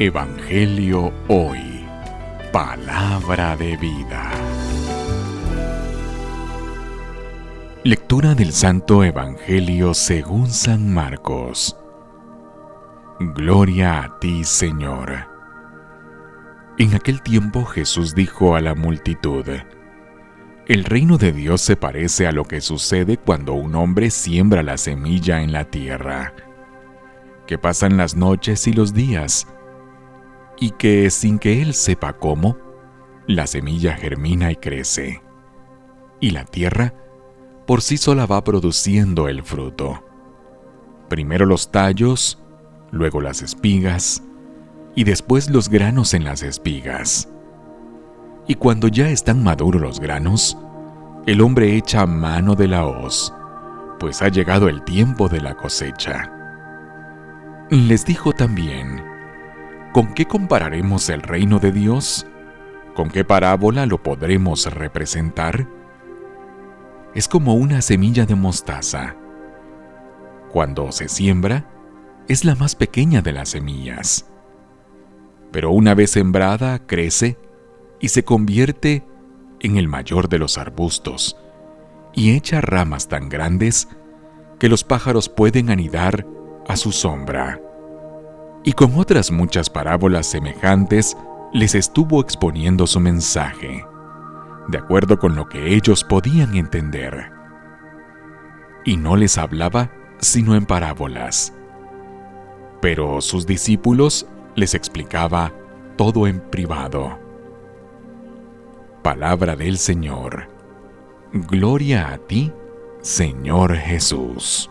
Evangelio Hoy. Palabra de vida. Lectura del Santo Evangelio según San Marcos. Gloria a ti, Señor. En aquel tiempo Jesús dijo a la multitud, El reino de Dios se parece a lo que sucede cuando un hombre siembra la semilla en la tierra, que pasan las noches y los días, y que sin que él sepa cómo, la semilla germina y crece, y la tierra por sí sola va produciendo el fruto. Primero los tallos, luego las espigas, y después los granos en las espigas. Y cuando ya están maduros los granos, el hombre echa mano de la hoz, pues ha llegado el tiempo de la cosecha. Les dijo también, ¿Con qué compararemos el reino de Dios? ¿Con qué parábola lo podremos representar? Es como una semilla de mostaza. Cuando se siembra, es la más pequeña de las semillas. Pero una vez sembrada, crece y se convierte en el mayor de los arbustos y echa ramas tan grandes que los pájaros pueden anidar a su sombra y con otras muchas parábolas semejantes les estuvo exponiendo su mensaje, de acuerdo con lo que ellos podían entender. Y no les hablaba sino en parábolas. Pero sus discípulos les explicaba todo en privado. Palabra del Señor. Gloria a ti, Señor Jesús.